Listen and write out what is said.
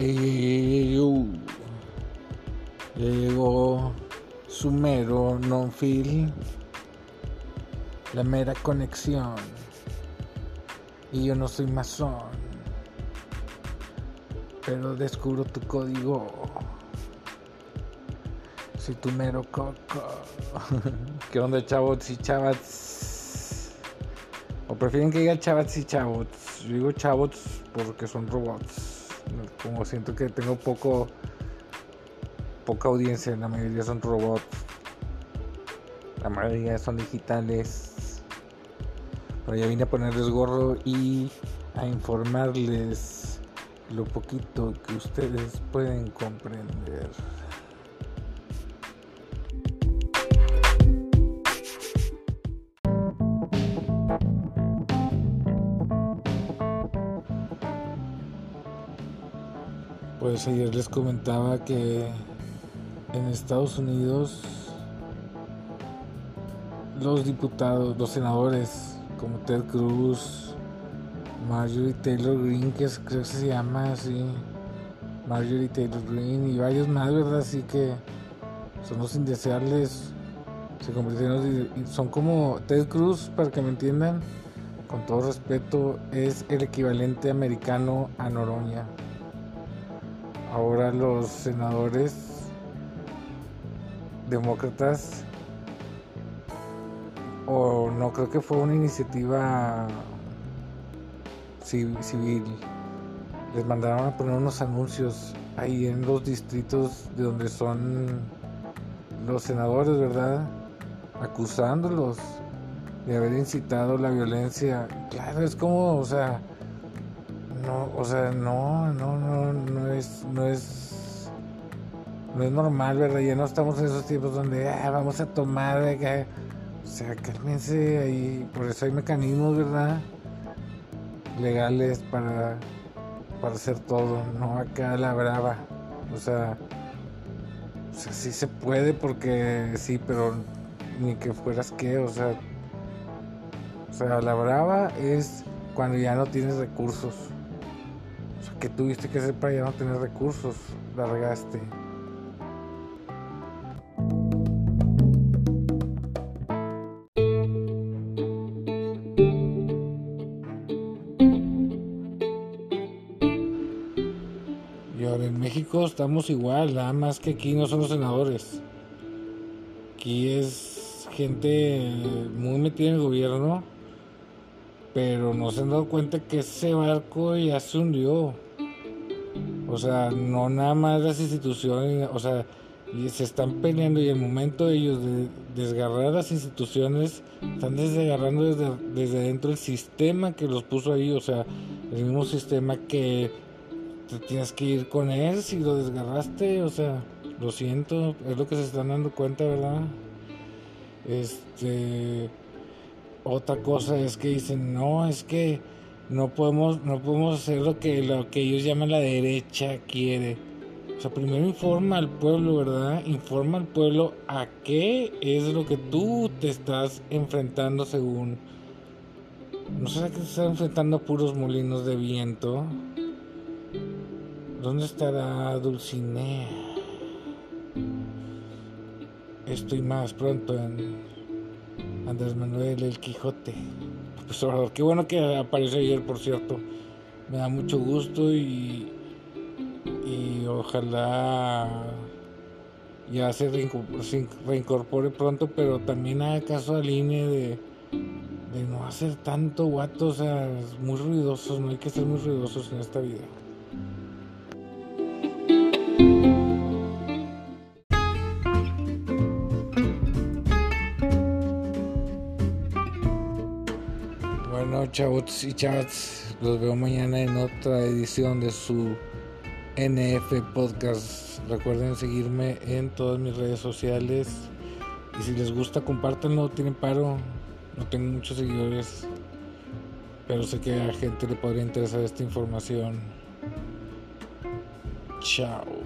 Y uh, ya llegó su mero non-feel, la mera conexión. Y yo no soy masón, pero descubro tu código. Soy tu mero coco. ¿Qué onda, chavos y chavas? ¿O prefieren que diga chavas y chavos? Yo digo chavos porque son robots. Como siento que tengo poco poca audiencia, la mayoría son robots. La mayoría son digitales. Pero ya vine a ponerles gorro y a informarles lo poquito que ustedes pueden comprender. Pues ayer les comentaba que en Estados Unidos los diputados, los senadores como Ted Cruz, Marjorie Taylor Greene, que creo que se llama así, Marjorie Taylor Greene y varios más, ¿verdad? Así que son los indeseables, se convirtieron, son como Ted Cruz, para que me entiendan, con todo respeto, es el equivalente americano a Noroña. Ahora los senadores demócratas o no creo que fue una iniciativa civil. Les mandaron a poner unos anuncios ahí en los distritos de donde son los senadores verdad acusándolos de haber incitado la violencia. Claro es como o sea no, o sea, no, no, no, no es, no es, no es normal, ¿verdad? Ya no estamos en esos tiempos donde ah, vamos a tomar, o sea, cálmense ahí, por eso hay mecanismos, ¿verdad? Legales para, para hacer todo, no acá la brava, o sea, o sea, sí se puede porque sí, pero ni que fueras que, o sea, o sea, la brava es cuando ya no tienes recursos que tuviste que hacer para ya no tener recursos, la regaste. Y ahora en México estamos igual, nada más que aquí no son los senadores. Aquí es gente muy metida en el gobierno, pero no se han dado cuenta que ese barco ya se hundió. O sea, no nada más las instituciones, o sea, se están peleando y el momento de ellos de desgarrar las instituciones, están desgarrando desde, desde dentro el sistema que los puso ahí, o sea, el mismo sistema que te tienes que ir con él si lo desgarraste, o sea, lo siento, es lo que se están dando cuenta, ¿verdad? Este, otra cosa es que dicen, no, es que no podemos, no podemos hacer lo que, lo que ellos llaman la derecha quiere. O sea, primero informa al pueblo, ¿verdad? Informa al pueblo a qué es lo que tú te estás enfrentando según... ¿No será que te estás enfrentando a puros molinos de viento? ¿Dónde estará Dulcinea? Estoy más pronto en Andrés Manuel el Quijote. Pues qué bueno que apareció ayer, por cierto. Me da mucho gusto y, y ojalá ya se reincorpore pronto, pero también haga caso al INE de, de no hacer tanto guato, o sea, muy ruidosos, no hay que ser muy ruidosos en esta vida. Chavos y chats. Los veo mañana en otra edición de su NF Podcast. Recuerden seguirme en todas mis redes sociales. Y si les gusta, compártanlo. Tienen paro. No tengo muchos seguidores. Pero sé que a gente le podría interesar esta información. Chao.